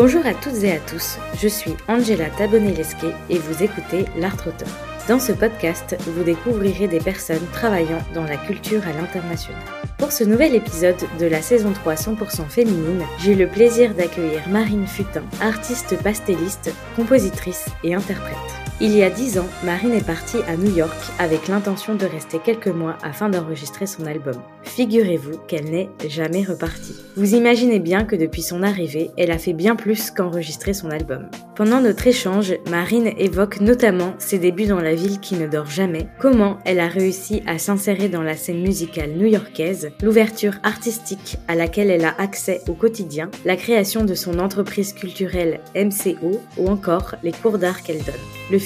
Bonjour à toutes et à tous, je suis Angela Tabonelesque et vous écoutez L'Art Auteur. Dans ce podcast, vous découvrirez des personnes travaillant dans la culture à l'international. Pour ce nouvel épisode de la saison 3 100% féminine, j'ai le plaisir d'accueillir Marine Futin, artiste pastelliste, compositrice et interprète. Il y a dix ans, Marine est partie à New York avec l'intention de rester quelques mois afin d'enregistrer son album. Figurez-vous qu'elle n'est jamais repartie. Vous imaginez bien que depuis son arrivée, elle a fait bien plus qu'enregistrer son album. Pendant notre échange, Marine évoque notamment ses débuts dans la ville qui ne dort jamais, comment elle a réussi à s'insérer dans la scène musicale new-yorkaise, l'ouverture artistique à laquelle elle a accès au quotidien, la création de son entreprise culturelle MCO ou encore les cours d'art qu'elle donne.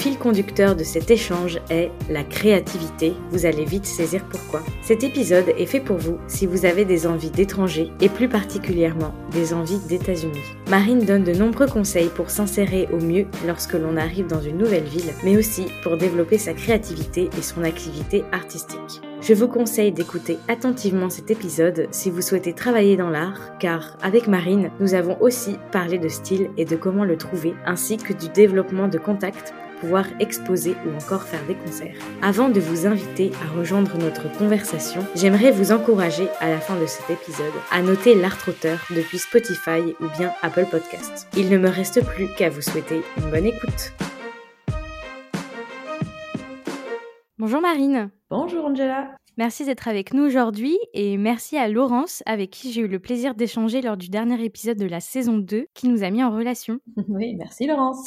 Fil conducteur de cet échange est la créativité. Vous allez vite saisir pourquoi. Cet épisode est fait pour vous si vous avez des envies d'étrangers et plus particulièrement des envies d'États-Unis. Marine donne de nombreux conseils pour s'insérer au mieux lorsque l'on arrive dans une nouvelle ville, mais aussi pour développer sa créativité et son activité artistique. Je vous conseille d'écouter attentivement cet épisode si vous souhaitez travailler dans l'art, car avec Marine, nous avons aussi parlé de style et de comment le trouver, ainsi que du développement de contacts pouvoir exposer ou encore faire des concerts. Avant de vous inviter à rejoindre notre conversation, j'aimerais vous encourager à la fin de cet épisode à noter l'art auteur depuis Spotify ou bien Apple Podcasts. Il ne me reste plus qu'à vous souhaiter une bonne écoute. Bonjour Marine. Bonjour Angela. Merci d'être avec nous aujourd'hui et merci à Laurence avec qui j'ai eu le plaisir d'échanger lors du dernier épisode de la saison 2 qui nous a mis en relation. Oui, merci Laurence.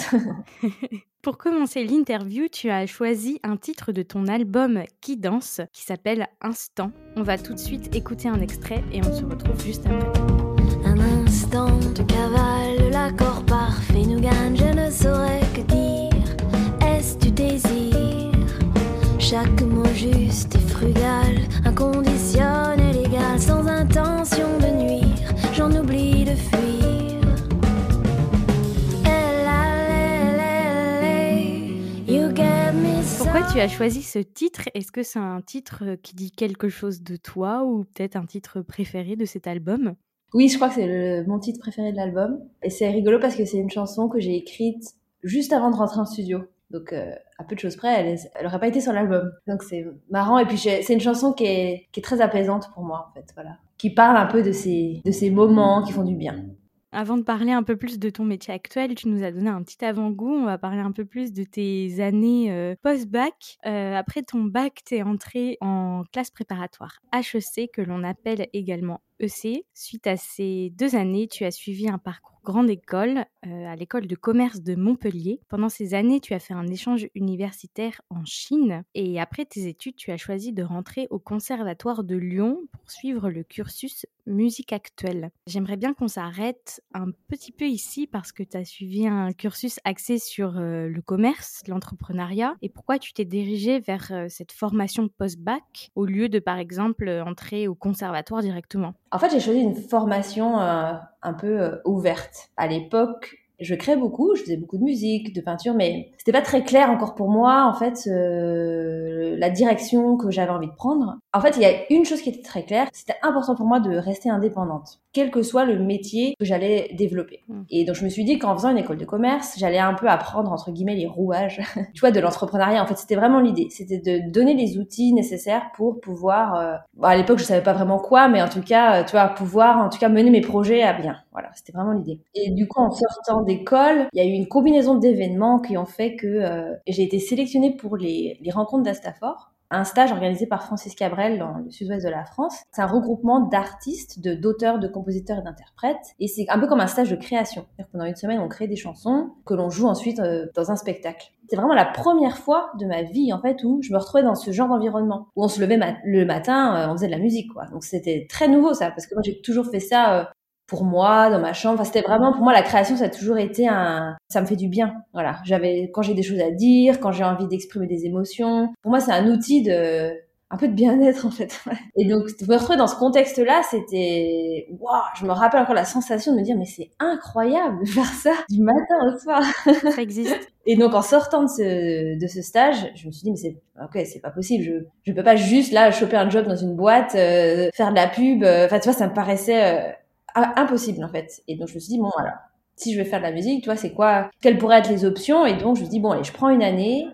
Pour commencer l'interview, tu as choisi un titre de ton album Qui danse qui s'appelle Instant. On va tout de suite écouter un extrait et on se retrouve juste après. Un instant de cavale, l'accord parfait nous gagne, je ne saurais que dire. Est-ce du désir? Chaque mot juste et frugal, inconditionnel, égal, sans intention de nuire, j'en oublie de fuir. Pourquoi tu as choisi ce titre? Est-ce que c'est un titre qui dit quelque chose de toi ou peut-être un titre préféré de cet album? Oui, je crois que c'est mon titre préféré de l'album. Et c'est rigolo parce que c'est une chanson que j'ai écrite juste avant de rentrer en studio. Donc, euh, à peu de choses près, elle, n'aurait pas été sur l'album. Donc, c'est marrant. Et puis, c'est une chanson qui est, qui est, très apaisante pour moi, en fait. Voilà. Qui parle un peu de ces, de ces moments qui font du bien. Avant de parler un peu plus de ton métier actuel, tu nous as donné un petit avant-goût. On va parler un peu plus de tes années euh, post-bac. Euh, après ton bac, tu es entré en classe préparatoire HEC, que l'on appelle également EC. Suite à ces deux années, tu as suivi un parcours grande école euh, à l'école de commerce de Montpellier. Pendant ces années, tu as fait un échange universitaire en Chine et après tes études, tu as choisi de rentrer au Conservatoire de Lyon pour suivre le cursus musique actuelle. J'aimerais bien qu'on s'arrête un petit peu ici parce que tu as suivi un cursus axé sur euh, le commerce, l'entrepreneuriat et pourquoi tu t'es dirigé vers euh, cette formation post-bac au lieu de par exemple entrer au conservatoire directement. En fait, j'ai choisi une formation un peu ouverte. À l'époque, je créais beaucoup, je faisais beaucoup de musique, de peinture, mais c'était pas très clair encore pour moi, en fait, euh, la direction que j'avais envie de prendre. En fait, il y a une chose qui était très claire, c'était important pour moi de rester indépendante, quel que soit le métier que j'allais développer. Hmm. Et donc, je me suis dit qu'en faisant une école de commerce, j'allais un peu apprendre, entre guillemets, les rouages, tu vois, de l'entrepreneuriat. En fait, c'était vraiment l'idée. C'était de donner les outils nécessaires pour pouvoir, euh... bon, à l'époque, je savais pas vraiment quoi, mais en tout cas, tu vois, pouvoir, en tout cas, mener mes projets à bien. Voilà, c'était vraiment l'idée. Et du coup, en sortant d'école, il y a eu une combinaison d'événements qui ont fait que euh, j'ai été sélectionnée pour les, les rencontres d'Astafor un stage organisé par Francis Cabrel dans le sud-ouest de la France. C'est un regroupement d'artistes, de d'auteurs, de compositeurs et d'interprètes. Et c'est un peu comme un stage de création. Pendant une semaine, on crée des chansons que l'on joue ensuite euh, dans un spectacle. C'est vraiment la première fois de ma vie, en fait, où je me retrouvais dans ce genre d'environnement. Où on se levait le matin, euh, on faisait de la musique, quoi. Donc c'était très nouveau, ça. Parce que moi, j'ai toujours fait ça pour moi dans ma chambre. Enfin, c'était vraiment pour moi la création, ça a toujours été un, ça me fait du bien. Voilà, j'avais quand j'ai des choses à dire, quand j'ai envie d'exprimer des émotions. Pour moi, c'est un outil de un peu de bien-être en fait. Et donc me retrouver dans ce contexte-là, c'était waouh, je me rappelle encore la sensation de me dire mais c'est incroyable de faire ça du matin au soir. Ça existe. Et donc en sortant de ce, de ce stage, je me suis dit mais c'est ok, c'est pas possible, je je peux pas juste là choper un job dans une boîte, euh, faire de la pub, euh, enfin tu vois ça me paraissait euh, impossible en fait. Et donc je me suis dit bon voilà, si je veux faire de la musique, tu vois, c'est quoi, quelles pourraient être les options? Et donc, je me dis, bon, allez, je prends une année.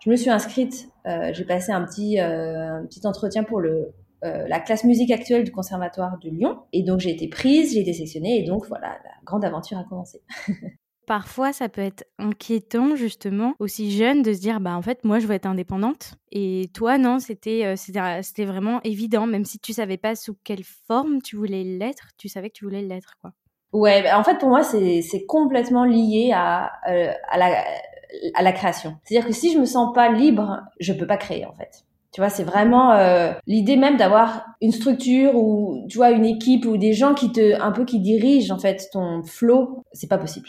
Je me suis inscrite, euh, j'ai passé un petit, euh, un petit entretien pour le, euh, la classe musique actuelle du Conservatoire de Lyon. Et donc, j'ai été prise, j'ai été sélectionnée, et donc, voilà, la grande aventure a commencé. Parfois, ça peut être inquiétant, justement, aussi jeune, de se dire, bah, en fait, moi, je veux être indépendante. Et toi, non, c'était, c'était, vraiment évident, même si tu savais pas sous quelle forme tu voulais l'être, tu savais que tu voulais l'être, quoi. Ouais, bah, en fait, pour moi, c'est complètement lié à, euh, à, la, création. C'est-à-dire que si je me sens pas libre, je peux pas créer, en fait. Tu vois, c'est vraiment euh, l'idée même d'avoir une structure ou tu vois une équipe ou des gens qui te un peu qui dirigent en fait ton flow, c'est pas possible.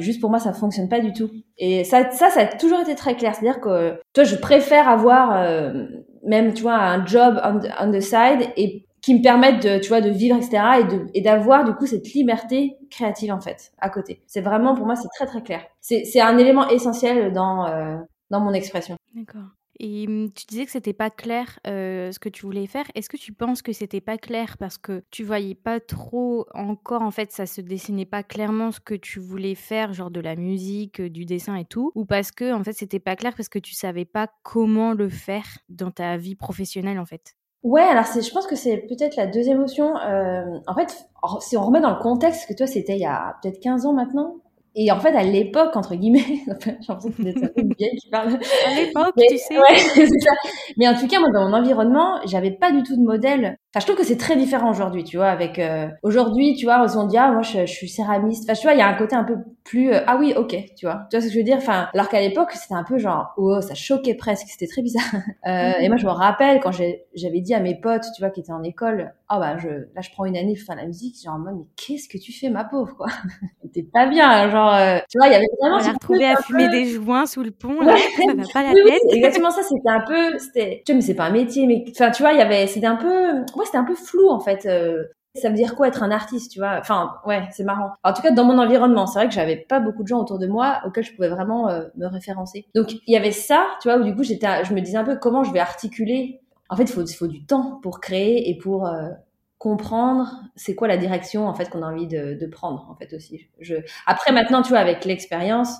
Juste pour moi, ça fonctionne pas du tout. Et ça, ça, ça a toujours été très clair. C'est-à-dire que toi, je préfère avoir euh, même tu vois un job on the side et qui me permettent de, tu vois, de vivre, etc. et de, et d'avoir, du coup, cette liberté créative, en fait, à côté. C'est vraiment, pour moi, c'est très, très clair. C'est, c'est un élément essentiel dans, euh, dans mon expression. D'accord. Et hum, tu disais que c'était pas clair ce que tu voulais faire. Est-ce que tu penses que c'était pas clair? Parce que tu voyais pas trop encore en fait ça se dessinait pas clairement ce que tu voulais faire, genre de la musique, du dessin et tout, ou parce que en fait c'était pas clair parce que tu savais pas comment le faire dans ta vie professionnelle en fait? Ouais, alors je pense que c'est peut-être la deuxième option. En fait, si on remet dans le contexte, que toi c'était il y a peut-être 15 ans maintenant, et en fait, à l'époque, entre guillemets, j'ai l'impression que c'est une vieille qui parle. À l'époque, tu sais. Ouais, c'est ça. Mais en tout cas, moi, dans mon environnement, j'avais pas du tout de modèle. Enfin, je trouve que c'est très différent aujourd'hui, tu vois, avec euh... aujourd'hui, tu vois, on dit ah moi je, je, suis céramiste. Enfin, tu vois, il y a un côté un peu plus euh... ah oui, ok, tu vois. Tu vois ce que je veux dire? Enfin, alors qu'à l'époque, c'était un peu genre oh, ça choquait presque, c'était très bizarre. Euh, et moi, je me rappelle quand j'avais dit à mes potes, tu vois, qui étaient en école, ah oh, bah je là je prends une année pour faire la musique, genre en mode mais qu'est-ce que tu fais, ma pauvre, quoi? T'es pas bien, genre euh, tu vois, il y avait vraiment. On a retrouvé à fumer des joints sous le pont, là, ça va pas la tête. exactement ça, c'était un peu, c'était, tu vois, mais c'est pas un métier, mais enfin, tu vois, il y avait, c'était un peu ouais, c'était un peu flou en fait. Euh, ça veut dire quoi être un artiste, tu vois? Enfin, ouais, c'est marrant. En tout cas, dans mon environnement, c'est vrai que j'avais pas beaucoup de gens autour de moi auxquels je pouvais vraiment euh, me référencer. Donc, il y avait ça, tu vois, où du coup, j'étais, je me disais un peu comment je vais articuler. En fait, il faut, faut du temps pour créer et pour euh, comprendre c'est quoi la direction en fait qu'on a envie de, prendre en fait aussi. Je... Après, maintenant, tu vois, avec l'expérience,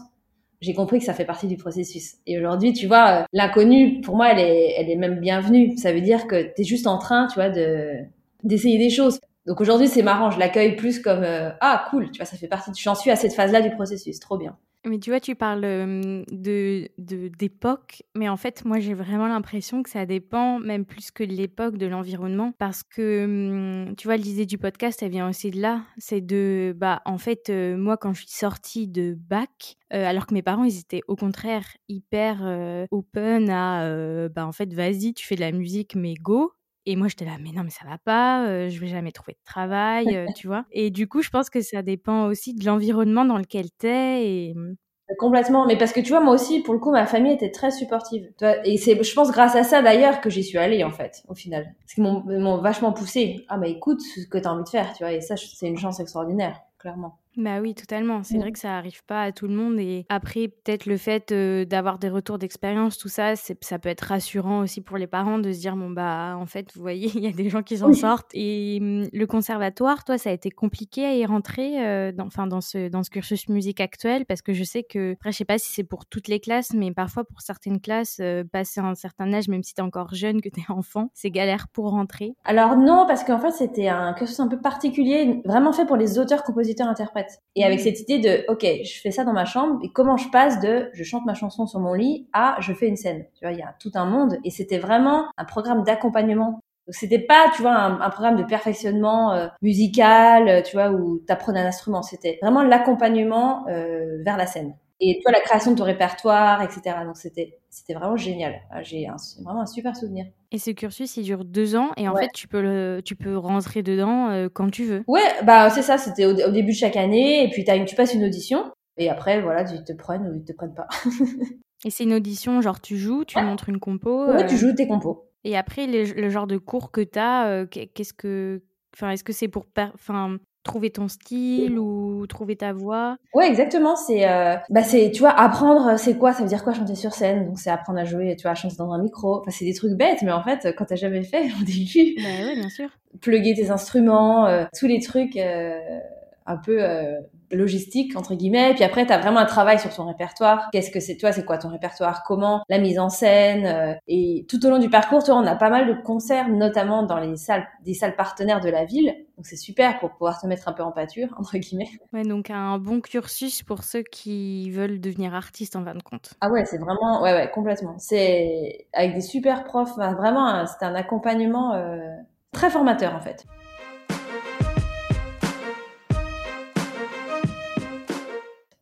j'ai compris que ça fait partie du processus. Et aujourd'hui, tu vois, l'inconnu, pour moi, elle est, elle est même bienvenue. Ça veut dire que tu es juste en train, tu vois, de d'essayer des choses. Donc aujourd'hui, c'est marrant, je l'accueille plus comme euh, ah cool, tu vois, ça fait partie. J'en suis à cette phase-là du processus, trop bien. Mais tu vois, tu parles de d'époque, mais en fait, moi, j'ai vraiment l'impression que ça dépend même plus que de l'époque, de l'environnement, parce que tu vois, l'idée du podcast, elle vient aussi de là. C'est de, bah, en fait, moi, quand je suis sortie de bac, alors que mes parents, ils étaient au contraire hyper open à, bah, en fait, vas-y, tu fais de la musique, mais go. Et moi, j'étais là, mais non, mais ça va pas, je vais jamais trouver de travail, tu vois? Et du coup, je pense que ça dépend aussi de l'environnement dans lequel t'es. Mmh. Complètement, mais parce que tu vois, moi aussi, pour le coup, ma famille était très supportive. Et c'est, je pense, grâce à ça d'ailleurs que j'y suis allée en fait, au final. Parce qu'ils m'ont vachement poussé. Ah, bah écoute ce que t'as envie de faire, tu vois? Et ça, c'est une chance extraordinaire, clairement. Bah oui, totalement. C'est vrai que ça arrive pas à tout le monde. Et après, peut-être le fait euh, d'avoir des retours d'expérience, tout ça, ça peut être rassurant aussi pour les parents de se dire bon bah en fait, vous voyez, il y a des gens qui s'en sortent. Et mmh, le conservatoire, toi, ça a été compliqué à y rentrer, euh, dans, enfin dans ce dans ce cursus musique actuel, parce que je sais que après, je sais pas si c'est pour toutes les classes, mais parfois pour certaines classes, euh, passer un certain âge, même si t'es encore jeune, que t'es enfant, c'est galère pour rentrer. Alors non, parce qu'en fait, c'était un cursus un peu particulier, vraiment fait pour les auteurs, compositeurs, interprètes. Et avec cette idée de, ok, je fais ça dans ma chambre, et comment je passe de, je chante ma chanson sur mon lit, à, je fais une scène. Tu vois, il y a tout un monde, et c'était vraiment un programme d'accompagnement. Donc c'était pas, tu vois, un, programme de perfectionnement euh, musical, euh, tu vois, où t'apprenais un instrument. C'était vraiment l'accompagnement euh, vers la scène et toi la création de ton répertoire, etc. Donc c'était c'était vraiment génial. Ah, j'ai vraiment un super souvenir. Et ce cursus, il dure deux ans et en fait tu peux le, tu peux rentrer dedans euh, quand tu veux. Ouais, bah c'est ça. C'était au, début de chaque année et puis as une, tu passes une audition et après voilà, ils te prennent ou ils te prennent pas. et c'est une audition, genre tu joues, tu montres une compo. Ouais, tu euh, joues tes compos. Et après le, genre de cours que tu as, euh, qu'est-ce que, enfin est-ce que c'est pour, enfin trouver ton style ou trouver ta voix? Ouais, exactement. C'est, euh, bah c'est, tu vois, apprendre, euh, c'est quoi? Ça veut dire quoi chanter sur scène? Donc c'est apprendre à jouer, tu vois, à chanter dans un micro. Enfin, c'est des trucs bêtes, mais en fait, quand t'as jamais fait au début, bah ouais, bien sûr. Plugger tes instruments, euh, tous les trucs un peu logistique entre guillemets. Puis après, tu as vraiment un travail sur ton répertoire. Qu'est-ce que c'est toi C'est quoi ton répertoire? Comment? La mise en scène. euh, et tout au long du parcours, tu vois, on a pas mal de concerts, notamment dans les salles, des salles partenaires de la ville. Donc c'est super pour pouvoir te mettre un peu en pâture entre guillemets. Ouais, donc un bon cursus pour ceux qui veulent devenir artistes en fin de compte. Ah ouais, c'est vraiment, ouais, ouais, complètement. C'est avec des super profs, enfin, vraiment, un- c'était un accompagnement euh, très formateur en fait.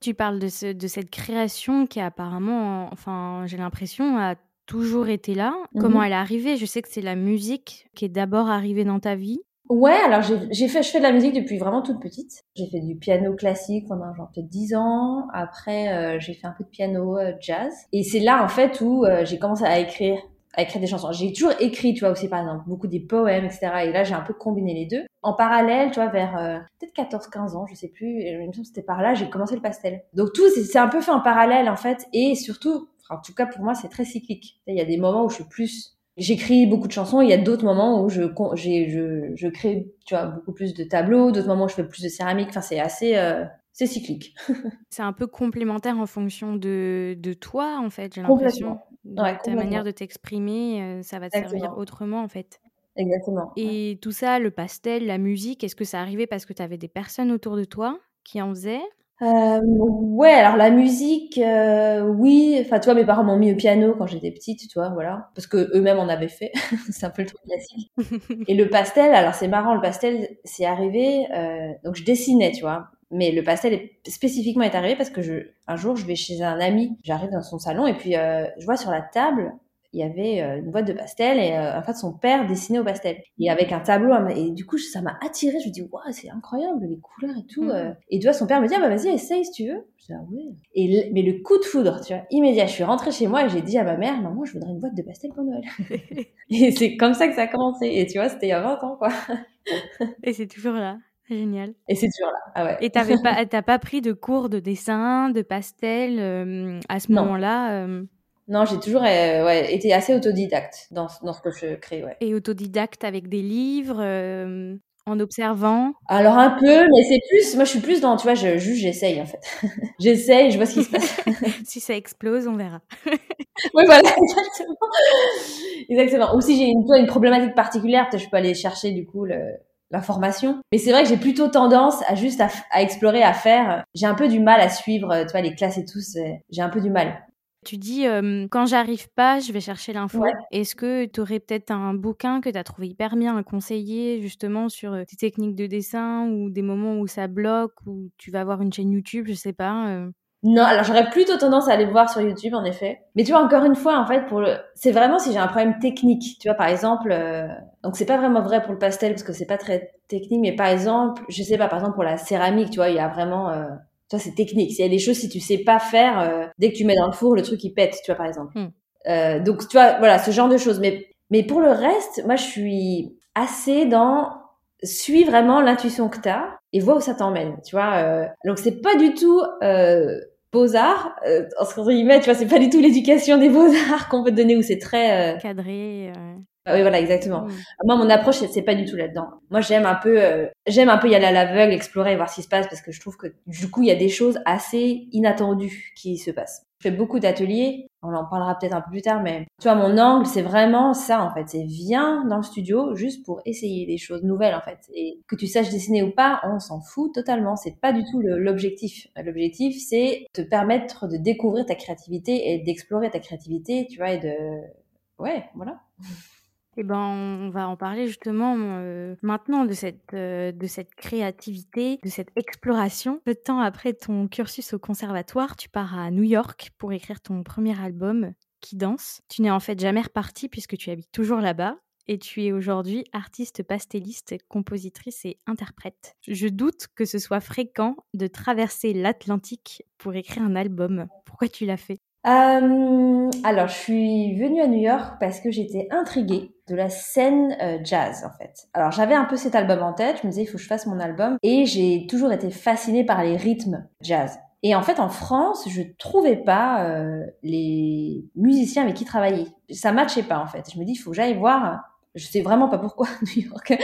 Tu parles de, ce- de cette création qui apparemment, enfin, j'ai l'impression, a toujours été là. Mhm. Comment elle est arrivée? Je sais que c'est la musique qui est d'abord arrivée dans ta vie. Ouais, alors j'ai j'ai fait, je fais de la musique depuis vraiment toute petite. J'ai fait du piano classique pendant genre peut-être 10 ans. Après, euh, j'ai fait un peu de piano euh, jazz. Et c'est là en fait où euh, j'ai commencé à écrire, à écrire des chansons. J'ai toujours écrit, tu vois aussi par exemple, beaucoup des poèmes, etc. Et là, j'ai un peu combiné les deux. En parallèle, tu vois, vers euh, peut-être 14-15 ans, je sais plus, et me c'était par là, j'ai commencé le pastel. Donc tout, c'est un peu fait en parallèle en fait. Et surtout, en tout cas pour moi, c'est très cyclique. Il y a des moments où je suis plus J'écris beaucoup de chansons, il y a d'autres moments où je, je, je crée, tu vois, beaucoup plus de tableaux, d'autres moments où je fais plus de céramique, enfin, c'est assez, euh, c'est cyclique. C'est un peu complémentaire en fonction de, de toi, en fait, j'ai l'impression. Ouais, ta manière de t'exprimer, euh, ça va te servir autrement, en fait. Exactement. Et tout ça, le pastel, la musique, est-ce que ça arrivait parce que tu avais des personnes autour de toi qui en faisaient? Euh, ouais, alors la musique, euh, oui. Enfin, tu vois, mes parents m'ont mis au piano quand j'étais petite, tu vois, voilà, parce que eux-mêmes en avaient fait. c'est un peu le truc classique. Et le pastel, alors c'est marrant, le pastel, c'est arrivé. euh, donc je dessinais, tu vois. Mais le pastel est, spécifiquement est arrivé parce que je, un jour, je vais chez un ami, j'arrive dans son salon et puis je vois sur la table, il y avait euh, une boîte de pastel et euh, en fait son père dessinait au pastel et avec un tableau et du coup ça m'a attiré je me dis waouh c'est incroyable les couleurs et tout Mhm. euh. et tu vois son père me dit ah bah vas-y essaye si tu veux je dis ah ouais et mais le coup de foudre tu vois immédiat. Je suis rentrée chez moi et j'ai dit à ma mère maman je voudrais une boîte de pastel pour Noël et c'est comme ça que ça a commencé. Et tu vois c'était il y a 20 ans quoi. Et c'est toujours là. Génial. et c'est toujours là. Ah ouais. Et t'avais pas, t'as pas pris de cours de dessin, de pastel euh, à ce moment-là euh, non j'ai toujours euh, ouais été assez autodidacte dans dans ce que je crée ouais et autodidacte avec des livres, euh, en observant? Alors un peu, mais c'est plus, moi je suis plus dans, tu vois, je juge, j'essaye en fait. j'essaye, je vois ce qui se passe. si ça explose, on verra. oui, voilà, exactement. Exactement. Ou si j'ai une, une problématique particulière, peut-être je peux aller chercher du coup le, l'information. Mais c'est vrai que j'ai plutôt tendance à juste à, à explorer, à faire. J'ai un peu du mal à suivre, tu vois, les classes et tout, j'ai un peu du mal. Tu dis, euh, quand j'arrive pas, je vais chercher l'info. Ouais. Est-ce que tu aurais peut-être un bouquin que tu as trouvé hyper bien à conseiller justement sur euh, tes techniques de dessin ou des moments où ça bloque ou tu vas avoir une chaîne YouTube, je sais pas. euh. Non, alors j'aurais plutôt tendance à aller voir sur YouTube en effet. Mais tu vois encore une fois en fait pour le c'est vraiment si j'ai un problème technique, tu vois par exemple donc c'est pas vraiment vrai pour le pastel parce que c'est pas très technique mais par exemple, je sais pas par exemple pour la céramique, tu vois, il y a vraiment tu vois c'est technique. S'il y a des choses si tu sais pas faire euh, dès que tu mets dans le four, le truc il pète, tu vois par exemple. Hmm. Euh, donc tu vois voilà, ce genre de choses mais mais pour le reste, moi je suis assez dans suis vraiment l'intuition que tu as et vois où ça t'emmène, tu vois. euh. donc c'est pas du tout euh, beaux-arts, euh, entre guillemets, tu vois, c'est pas du tout l'éducation des beaux-arts qu'on peut te donner où c'est très... euh, cadré. euh. Ah oui, voilà, exactement. Mm. Moi, mon approche, c'est- pas du tout là-dedans. Moi, j'aime un peu, euh, j'aime un peu y aller à l'aveugle, explorer, voir ce qui se passe, parce que je trouve que du coup, il y a des choses assez inattendues qui se passent. Je fais beaucoup d'ateliers, on en parlera peut-être un peu plus tard, mais tu vois, mon angle, c'est vraiment ça, en fait. C'est viens dans le studio juste pour essayer des choses nouvelles, en fait. Et que tu saches dessiner ou pas, on s'en fout totalement. C'est pas du tout l'objectif. L'objectif, c'est te permettre de découvrir ta créativité et d'explorer ta créativité, tu vois, et de, ouais, voilà. Eh ben, on va en parler justement euh, maintenant de cette, euh, de cette créativité, de cette exploration. Peu de temps après ton cursus au conservatoire, tu pars à New York pour écrire ton premier album, Qui danse. Tu n'es en fait jamais reparti puisque tu habites toujours là-bas. Et tu es aujourd'hui artiste pastelliste, compositrice et interprète. Je doute que ce soit fréquent de traverser l'Atlantique pour écrire un album. Pourquoi tu l'as fait? Euh, alors, je suis venue à New York parce que j'étais intriguée de la scène euh, jazz, en fait. Alors, j'avais un peu cet album en tête, je me disais, il faut que je fasse mon album, et j'ai toujours été fascinée par les rythmes jazz. Et en fait, en France, je trouvais pas euh, les musiciens avec qui travailler. Ça matchait pas, en fait. Je me dis, il faut que j'aille voir Je sais vraiment pas pourquoi New York,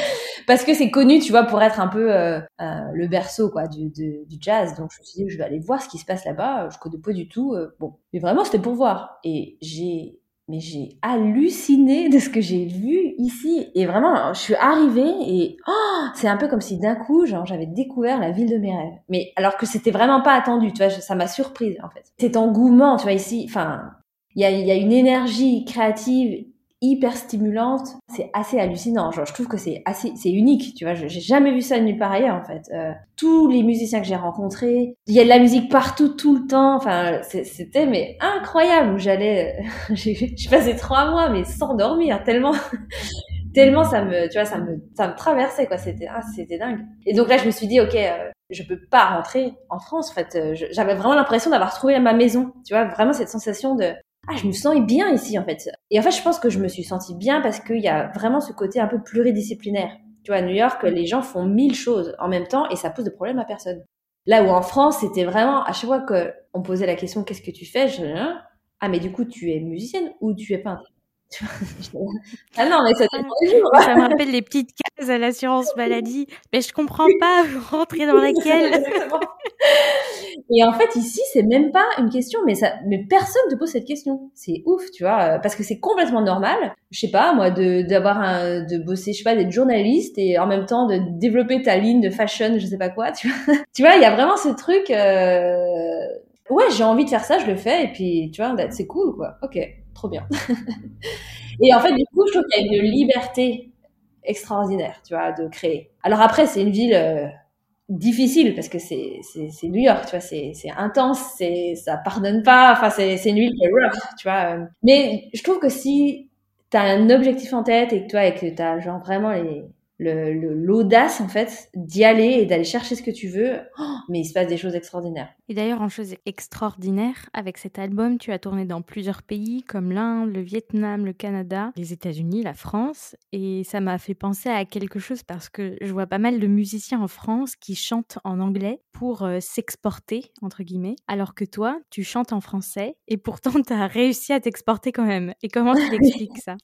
parce que c'est connu, tu vois, pour être un peu euh, euh, le berceau quoi du, du, jazz. Donc je me suis dit, je vais aller voir ce qui se passe là-bas. Je connais pas du tout. Euh, bon, mais vraiment c'était pour voir. Et j'ai mais j'ai halluciné de ce que j'ai vu ici. Et vraiment, je suis arrivée et oh, c'est un peu comme si d'un coup, genre, j'avais découvert la ville de mes rêves. Mais alors que c'était vraiment pas attendu, tu vois, ça m'a surprise en fait. Cet engouement, tu vois, ici, enfin, il y a, y a une énergie créative hyper stimulante. C'est assez hallucinant. Je trouve que c'est assez, c'est unique. Tu vois, j'ai jamais vu ça nulle part ailleurs en fait. Euh, tous les musiciens que j'ai rencontrés, il y a de la musique partout, tout le temps. Enfin, c'était mais incroyable. J'allais, j'ai passé trois mois mais sans dormir tellement. tellement ça me tu vois ça me ça me traversait quoi c'était ah, c'était dingue et donc là je me suis dit ok euh, je peux pas rentrer en France en fait euh, j'avais vraiment l'impression d'avoir trouvé ma maison tu vois vraiment cette sensation de ah, je me sens bien ici en fait. Et en fait, je pense que je me suis sentie bien parce qu'il y a vraiment ce côté un peu pluridisciplinaire. Tu vois, à New York, les gens font mille choses en même temps et ça pose de problème à personne. Là où en France, c'était vraiment à chaque fois qu'on posait la question qu'est-ce que tu fais, je ah mais du coup tu es musicienne ou tu es peintre? ah non, mais ça Ça me rappelle les petites cases à l'assurance maladie. Mais je comprends pas, vous rentrez dans laquelle. Et en fait, ici, c'est même pas une question, mais ça, mais personne te pose cette question. C'est ouf, tu vois, parce que c'est complètement normal. Je sais pas, moi, de, d'avoir un, de bosser, je sais pas, d'être journaliste et en même temps de développer ta ligne de fashion, je sais pas quoi, tu vois. tu vois, il y a vraiment ce truc, euh... ouais, j'ai envie de faire ça, je le fais, et puis, tu vois, c'est cool, quoi. Ok trop bien. et en fait, du coup, je trouve qu'il y a une liberté extraordinaire, tu vois, de créer. Alors après, c'est une ville euh, difficile parce que c'est c'est New York, tu vois, c'est c'est intense, c'est ça pardonne pas. Enfin, c'est c'est une ville qui est rough, tu vois. Euh. Mais je trouve que si t'as un objectif en tête et que toi et que t'as genre vraiment les l'audace en fait d'y aller et d'aller chercher ce que tu veux, oh, mais il se passe des choses extraordinaires. Et d'ailleurs, en chose extraordinaire, avec cet album, tu as tourné dans plusieurs pays comme l'Inde, le Vietnam, le Canada, les États-Unis, la France, et ça m'a fait penser à quelque chose parce que je vois pas mal de musiciens en France qui chantent en anglais pour euh, s'exporter entre guillemets, alors que toi, tu chantes en français et pourtant tu as réussi à t'exporter quand même. Et comment tu l'expliques ça?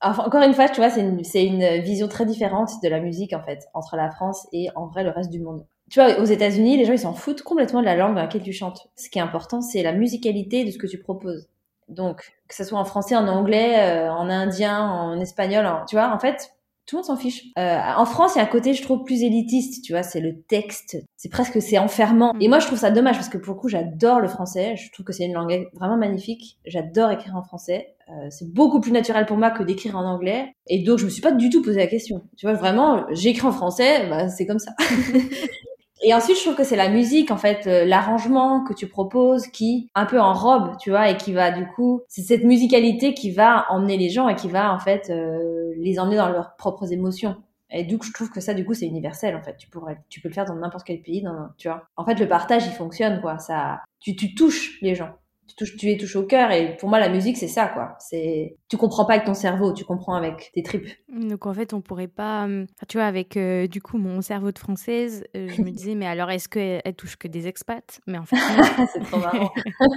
Encore une fois, tu vois, c'est une, vision très différente de la musique, en fait, entre la France et, en vrai, le reste du monde. Tu vois, aux États-Unis, les gens, ils s'en foutent complètement de la langue dans laquelle tu chantes. Ce qui est important, c'est la musicalité de ce que tu proposes. Donc, que ce soit en français, en anglais, euh, en indien, en espagnol, tu vois, en fait, tout le monde s'en fiche. Euh, en France, il y a un côté, je trouve, plus élitiste, tu vois, c'est le texte, c'est presque, c'est enfermant. Et moi, je trouve ça dommage parce que pour le coup, j'adore le français, je trouve que c'est une langue vraiment magnifique, j'adore écrire en français, euh, c'est beaucoup plus naturel pour moi que d'écrire en anglais, et donc je me suis pas du tout posé la question. Tu vois, vraiment, j'écris en français, bah, c'est comme ça. Et ensuite, je trouve que c'est la musique, en fait, euh, l'arrangement que tu proposes qui, un peu en robe, tu vois, et qui va, du coup, c'est cette musicalité qui va emmener les gens et qui va, en fait, euh, les emmener dans leurs propres émotions. Et du coup, je trouve que ça, du coup, c'est universel, en fait. Tu pourrais, tu peux le faire dans n'importe quel pays, tu vois. En fait, le partage, il fonctionne, quoi. Ça, tu, tu touches les gens tu, touches, tu les touches au cœur et pour moi la musique c'est ça quoi. C'est tu comprends pas avec ton cerveau tu comprends avec tes tripes. Donc en fait on pourrait pas hum, tu vois avec euh, du coup mon cerveau de française euh, je me disais mais alors est-ce qu'elle elle touche que des expats? Mais en fait c'est trop marrant.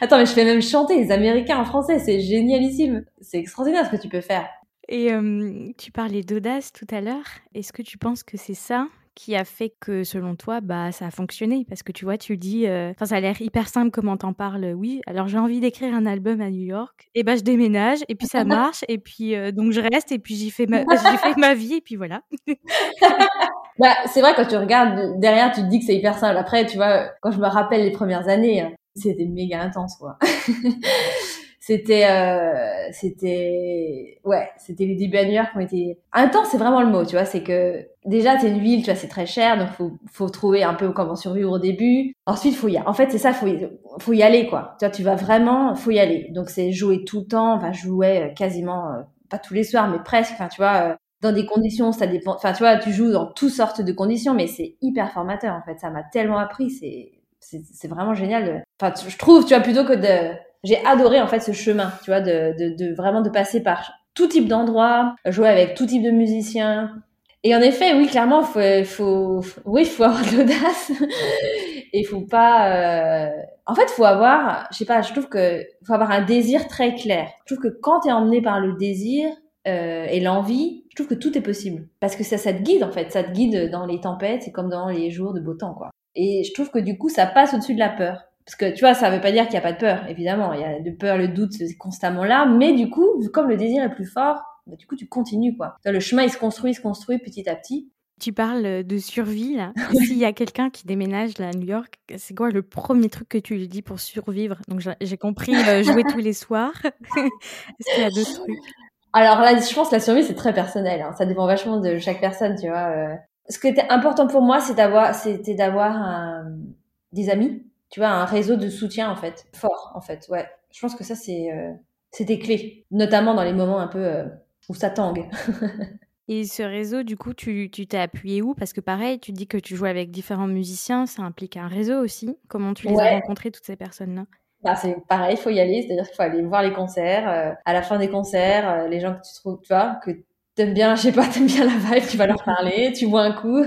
Attends mais je fais même chanter les américains en français c'est génialissime. C'est extraordinaire ce que tu peux faire. Et hum, tu parlais d'audace tout à l'heure. Est-ce que tu penses que c'est ça qui a fait que, selon toi, bah, ça a fonctionné? Parce que tu vois, tu dis, euh, ça a l'air hyper simple comment t'en parles. Oui, alors j'ai envie d'écrire un album à New York, et ben je déménage, et puis ça marche, et puis euh, donc je reste, et puis j'y fais, ma... fais ma vie, et puis voilà. bah, c'est vrai, quand tu regardes derrière, tu te dis que c'est hyper simple. Après, tu vois, quand je me rappelle les premières années, hein, c'était méga intense, quoi. c'était euh, c'était ouais c'était les débuts qui ont été intense c'est vraiment le mot tu vois c'est que déjà c'est une ville tu vois c'est très cher donc faut faut trouver un peu comment survivre au début. Ensuite faut y en fait c'est ça faut faut y aller quoi. Tu vois tu vas vraiment faut y aller. Donc c'est jouer tout le temps enfin jouer quasiment euh, pas tous les soirs mais presque enfin tu vois euh, dans des conditions ça dépend enfin tu vois tu joues dans toutes sortes de conditions mais c'est hyper formateur en fait. Ça m'a tellement appris c'est c'est vraiment génial enfin je trouve tu vois plutôt que de j'ai adoré en fait ce chemin, tu vois, de, de, de vraiment de passer par tout type d'endroits, jouer avec tout type de musiciens. Et en effet, oui, clairement, faut, faut, oui, faut avoir de l'audace. Et faut pas. Euh... En fait, faut avoir, je sais pas, je trouve que faut avoir un désir très clair. Je trouve que quand tu es emmené par le désir euh, et l'envie, je trouve que tout est possible parce que ça, ça te guide en fait, ça te guide dans les tempêtes, c'est comme dans les jours de beau temps quoi. Et je trouve que du coup, ça passe au-dessus de la peur. Parce que tu vois, ça veut pas dire qu'il y a pas de peur, évidemment. Il y a de peur, le doute, c'est constamment là. Mais du coup, comme le désir est plus fort, bah, du coup, tu continues, quoi. Le chemin, il se construit, il se construit petit à petit. Tu parles de survie, là. S'il y a quelqu'un qui déménage là, à New York, c'est quoi le premier truc que tu lui dis pour survivre? Donc, j'ai compris euh, jouer tous les soirs. Est-ce qu'il y a d'autres trucs? Alors là, je pense que la survie, c'est très personnel. Hein. Ça dépend vachement de chaque personne, tu vois. Euh. Ce qui était important pour moi, c'est d'avoir, c'était d'avoir un, des amis, tu vois, un réseau de soutien en fait, fort en fait. Ouais, je pense que ça c'est euh, c'était clé, notamment dans les moments un peu euh, où ça tangue. Et ce réseau, du coup, tu t'es appuyé où? Parce que pareil, tu dis que tu joues avec différents musiciens, ça implique un réseau aussi. Comment tu les as rencontrés, toutes ces personnes-là? Bah, c'est pareil, il faut y aller, c'est-à-dire qu'il faut aller voir les concerts. Euh, à la fin des concerts, les gens que tu trouves, tu vois, que t'aimes bien, je sais pas, t'aimes bien la vibe, tu vas leur parler, tu vois un coup.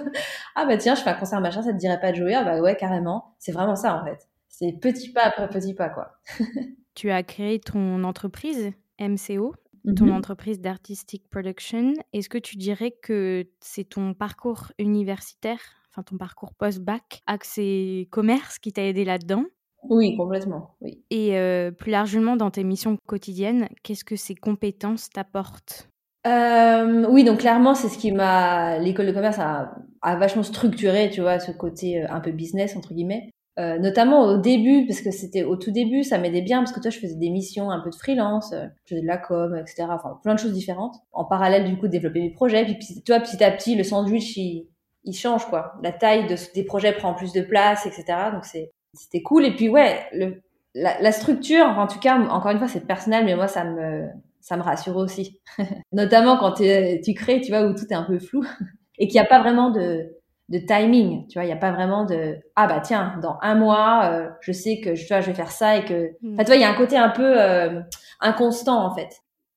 Ah bah tiens, je fais un concert machin, ça te dirait pas de jouer? Ah bah ouais, carrément. C'est vraiment ça en fait. C'est petit pas après petit pas quoi. tu as créé ton entreprise MCO, ton mhm. entreprise d'artistic production. Est-ce que tu dirais que c'est ton parcours universitaire, enfin ton parcours post-bac, accès commerce qui t'a aidé là-dedans? Oui, complètement. Oui. Et euh, plus largement dans tes missions quotidiennes, qu'est-ce que ces compétences t'apportent? Euh, oui, donc clairement, c'est ce qui m'a. L'école de commerce a, a, vachement structuré, tu vois, ce côté euh, un peu business entre guillemets. Euh, notamment au début, parce que c'était au tout début, ça m'aidait bien parce que toi, je faisais des missions un peu de freelance, euh, je faisais de la com, etc. Enfin, plein de choses différentes. En parallèle, du coup, développer mes projets. Puis, tu vois, petit à petit, le sandwich, il, il change, quoi. La taille de, des projets prend plus de place, etc. Donc, c'est, c'était cool. Et puis, ouais, le, la, la structure, en tout cas, encore une fois, c'est personnel, mais moi, ça me, ça me rassure aussi. Notamment quand tu crées, tu vois, où tout est un peu flou et qu'il n'y a pas vraiment de, de timing, tu vois, il n'y a pas vraiment de ah bah tiens, dans un mois, euh, je sais que tu vois, je vais faire ça et que, mm. enfin, tu vois, il y a un côté un peu euh, inconstant en fait,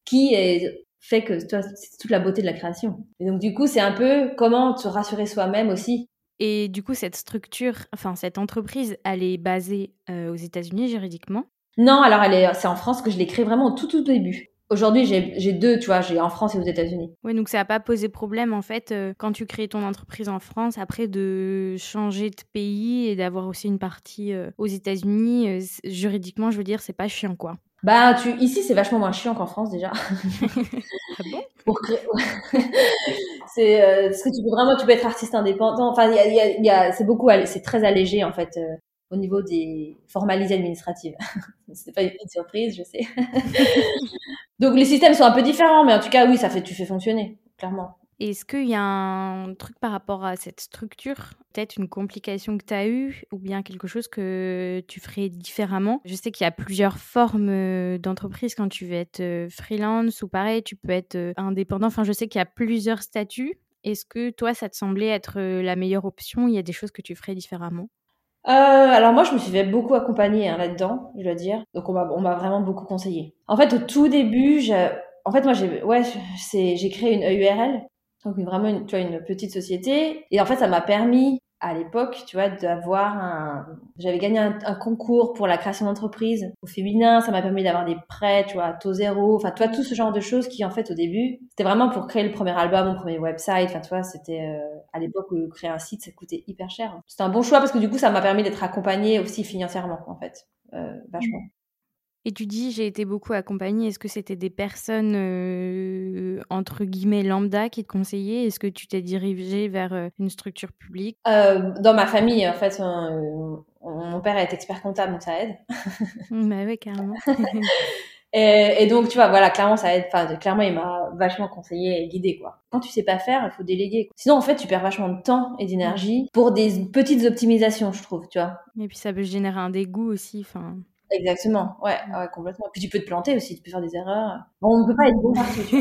qui est, fait que tu vois, c'est toute la beauté de la création. Et donc du coup, c'est un peu comment te rassurer soi-même aussi. Et du coup, cette structure, enfin cette entreprise, elle est basée euh, aux États-Unis juridiquement? Non, alors elle est, c'est en France que je l'ai créée vraiment au tout tout début. Aujourd'hui, j'ai deux, tu vois, j'ai en France et aux États-Unis. Oui, donc ça n'a pas posé problème, en fait, euh, quand tu crées ton entreprise en France, après de changer de pays et d'avoir aussi une partie euh, aux États-Unis, euh, juridiquement, je veux dire, c'est pas chiant, quoi. Bah, tu, ici, c'est vachement moins chiant qu'en France, déjà. ah bon? Pour créer... c'est, parce que tu peux vraiment, tu peux être artiste indépendant. Enfin, il y a, y a, c'est beaucoup, c'est très allégé, en fait au niveau des formalités administratives. c'est pas une surprise, je sais. Donc les systèmes sont un peu différents, mais en tout cas, oui, ça fait, tu fais fonctionner, clairement. Est-ce qu'il y a un truc par rapport à cette structure, peut-être une complication que tu as eue, ou bien quelque chose que tu ferais différemment? Je sais qu'il y a plusieurs formes euh, d'entreprise quand tu veux être euh, freelance, ou pareil, tu peux être euh, indépendant. Enfin, je sais qu'il y a plusieurs statuts. Est-ce que toi, ça te semblait être la meilleure option? Il y a des choses que tu ferais différemment? Euh, alors moi, je me suis fait beaucoup accompagner hein, là-dedans, je dois dire. Donc on m'a vraiment beaucoup conseillé. En fait, au tout début, j'ai en fait moi j'ai ouais c'est j'ai créé une EURL, donc vraiment une, tu vois une petite société et en fait ça m'a permis à l'époque, tu vois, d'avoir un. J'avais gagné un, concours pour la création d'entreprise au féminin. Ça m'a permis d'avoir des prêts, tu vois, à taux zéro. Enfin, tu vois, tout ce genre de choses qui, en fait, au début, c'était vraiment pour créer le premier album, mon premier website. Enfin, tu vois, c'était euh, à l'époque où créer un site, ça coûtait hyper cher. C'était un bon choix parce que du coup, ça m'a permis d'être accompagnée aussi financièrement, en fait, euh, vachement. Et tu dis, j'ai été beaucoup accompagnée. Est-ce que c'était des personnes, euh, entre guillemets, lambda qui te conseillaient? Est-ce que tu t'es dirigée vers euh, une structure publique? Euh, Dans ma famille, en fait, mon père est expert comptable, donc ça aide. bah oui, carrément. et, donc, tu vois, voilà, clairement, ça aide. Enfin, clairement, il m'a vachement conseillé et guidé, quoi. Quand tu sais pas faire, il faut déléguer. Sinon, en fait, tu perds vachement de temps et d'énergie pour des petites optimisations, je trouve, tu vois. Et puis, ça peut générer un dégoût aussi, enfin... Exactement, ouais, ouais, complètement. Puis tu peux te planter aussi, tu peux faire des erreurs. Bon, on ne peut pas être bon partout.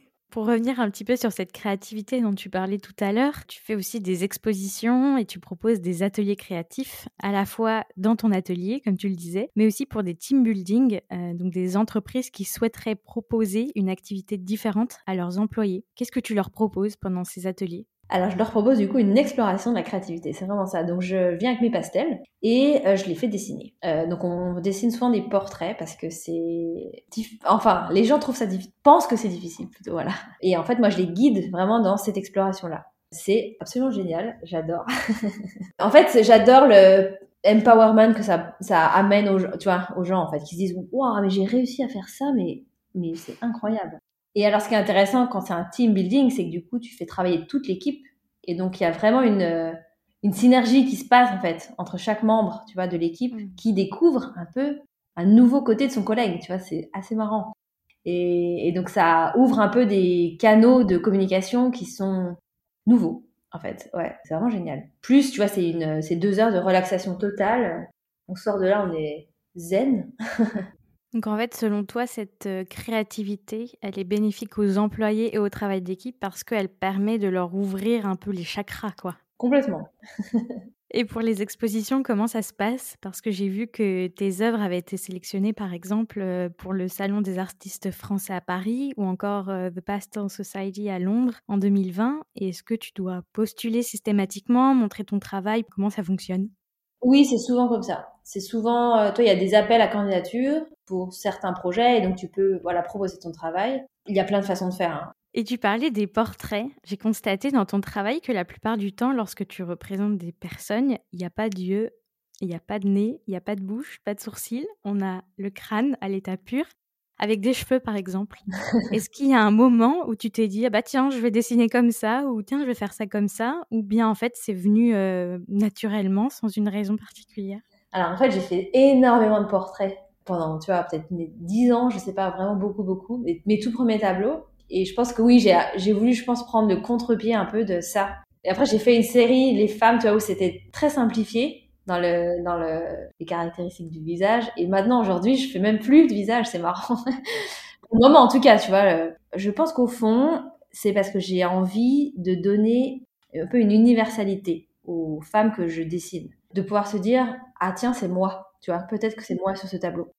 Pour revenir un petit peu sur cette créativité dont tu parlais tout à l'heure, tu fais aussi des expositions et tu proposes des ateliers créatifs, à la fois dans ton atelier, comme tu le disais, mais aussi pour des team building, euh, donc des entreprises qui souhaiteraient proposer une activité différente à leurs employés. Qu'est-ce que tu leur proposes pendant ces ateliers? Alors, je leur propose du coup une exploration de la créativité. C'est vraiment ça. Donc, je viens avec mes pastels et euh, je les fais dessiner. Euh, donc, on dessine souvent des portraits parce que c'est... Enfin, les gens trouvent ça difficile, pensent que c'est difficile plutôt, voilà. Et en fait, moi, je les guide vraiment dans cette exploration-là. C'est absolument génial. J'adore. en fait, j'adore le empowerment que ça, ça amène aux, tu vois, aux gens, en fait, qui se disent, waouh, mais j'ai réussi à faire ça, mais, mais c'est incroyable. Et alors, ce qui est intéressant quand c'est un team building, c'est que du coup, tu fais travailler toute l'équipe. Et donc, il y a vraiment une, euh, une synergie qui se passe, en fait, entre chaque membre, tu vois, de l'équipe, mm. qui découvre un peu un nouveau côté de son collègue, tu vois, c'est assez marrant. Et, et, donc, ça ouvre un peu des canaux de communication qui sont nouveaux, en fait. Ouais, c'est vraiment génial. Plus, tu vois, c'est une, c'est deux heures de relaxation totale. On sort de là, on est zen. Donc en fait, selon toi, cette euh, créativité, elle est bénéfique aux employés et au travail d'équipe parce qu'elle permet de leur ouvrir un peu les chakras, quoi. Complètement. et pour les expositions, comment ça se passe? Parce que j'ai vu que tes œuvres avaient été sélectionnées, par exemple, euh, pour le Salon des artistes français à Paris ou encore euh, The Pastel Society à Londres en 2020. Est-ce que tu dois postuler systématiquement, montrer ton travail? Comment ça fonctionne? Oui, c'est souvent comme ça. C'est souvent, toi, il y a des appels à candidature pour certains projets et donc tu peux voilà proposer ton travail. Il y a plein de façons de faire. Hein. Et tu parlais des portraits. J'ai constaté dans ton travail que la plupart du temps, lorsque tu représentes des personnes, il n'y a pas d'yeux, il n'y a pas de nez, il n'y a pas de bouche, pas de sourcils. On a le crâne à l'état pur, avec des cheveux par exemple. Est-ce qu'il y a un moment où tu t'es dit, ah bah tiens, je vais dessiner comme ça, ou tiens, je vais faire ça comme ça, ou bien en fait c'est venu euh, naturellement, sans une raison particulière? Alors en fait, j'ai fait énormément de portraits pendant, tu vois, peut-être mes 10 ans, je sais pas, vraiment beaucoup, beaucoup, mes, mes tout premiers tableaux. Et je pense que oui, j'ai voulu, je pense, prendre le contre-pied un peu de ça. Et après, j'ai fait une série, Les femmes, tu vois, où c'était très simplifié dans le dans le les caractéristiques du visage. Et maintenant, aujourd'hui, je fais même plus de visage, c'est marrant. Pour le moment, en tout cas, tu vois, je pense qu'au fond, c'est parce que j'ai envie de donner un peu une universalité aux femmes que je dessine, de pouvoir se dire ah tiens, c'est moi, tu vois, peut-être que c'est moi sur ce tableau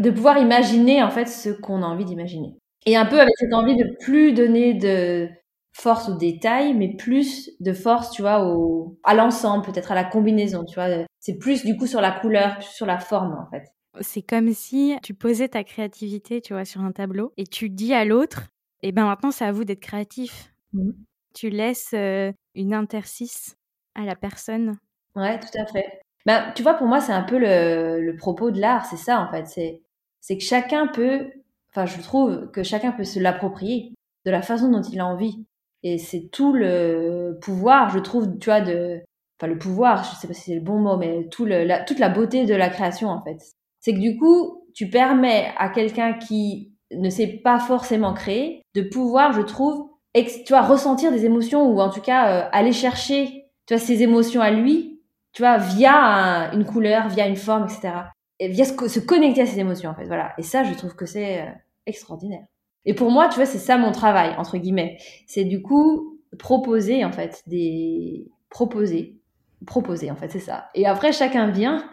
de pouvoir imaginer en fait ce qu'on a envie d'imaginer. Et un peu avec cette envie de plus donner de force aux détails, mais plus de force, tu vois, au, à l'ensemble, peut-être à la combinaison, tu vois. C'est plus du coup sur la couleur, plus sur la forme en fait. C'est comme si tu posais ta créativité, tu vois, sur un tableau et tu dis à l'autre, eh ben maintenant c'est à vous d'être créatif. Mmh. Tu laisses euh, une interstice à la personne. Ouais, tout à fait. Ben, tu vois, pour moi, c'est un peu le, le propos de l'art, c'est ça en fait. C'est c'est que chacun peut, enfin je trouve que chacun peut se l'approprier de la façon dont il a envie. Et c'est tout le pouvoir, je trouve, tu vois, de, enfin le pouvoir, je sais pas si c'est le bon mot, mais tout le, la, toute la beauté de la création en fait. C'est que du coup, tu permets à quelqu'un qui ne sait pas forcément créer de pouvoir, je trouve, tu vois, ressentir des émotions ou en tout cas euh, aller chercher, tu vois, ses émotions à lui, tu vois, via une couleur, via une forme, etc et via se, connecter à ses émotions en fait voilà. Et ça je trouve que c'est euh, extraordinaire et pour moi tu vois c'est ça mon travail entre guillemets. C'est du coup proposer en fait des proposer proposer en fait c'est ça. Et après chacun vient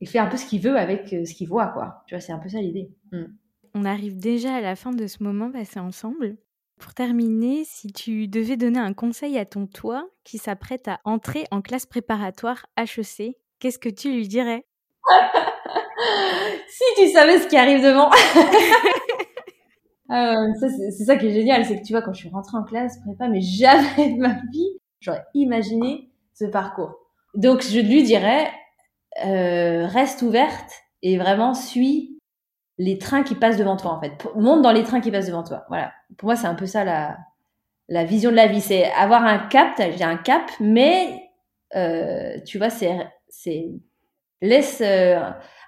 et fait un peu ce qu'il veut avec euh, ce qu'il voit quoi. Tu vois c'est un peu ça l'idée. Hmm. on arrive déjà à la fin de ce moment passé ensemble. Pour terminer, si tu devais donner un conseil à ton toi qui s'apprête à entrer en classe préparatoire HEC, qu'est-ce que tu lui dirais? Si tu savais ce qui arrive devant. euh, c'est ça qui est génial, c'est que tu vois, quand je suis rentrée en classe prépa, mais jamais de ma vie, j'aurais imaginé ce parcours. Donc, je lui dirais, euh, reste ouverte et vraiment suis les trains qui passent devant toi, en fait. Monte dans les trains qui passent devant toi. Voilà. Pour moi, c'est un peu ça la, la vision de la vie. C'est avoir un cap, j'ai un cap, mais euh, tu vois, c'est, c'est laisse euh,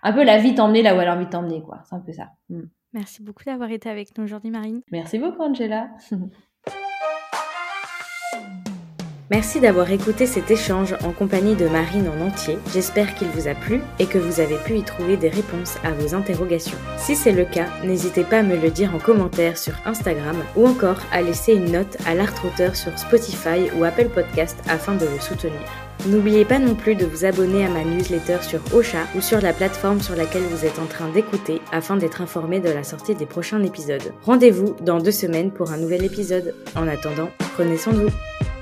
un peu la vie t'emmener là où elle a envie de t'emmener, quoi. C'est un peu ça. Mm. Merci beaucoup d'avoir été avec nous aujourd'hui, Marine. Merci beaucoup, Angela. Merci d'avoir écouté cet échange en compagnie de Marine en entier. J'espère qu'il vous a plu et que vous avez pu y trouver des réponses à vos interrogations. Si c'est le cas, n'hésitez pas à me le dire en commentaire sur Instagram ou encore à laisser une note à l'art sur Spotify ou Apple Podcast afin de le soutenir. N'oubliez pas non plus de vous abonner à ma newsletter sur Ocha ou sur la plateforme sur laquelle vous êtes en train d'écouter afin d'être informé de la sortie des prochains épisodes. Rendez-vous dans deux semaines pour un nouvel épisode. En attendant, prenez soin de vous.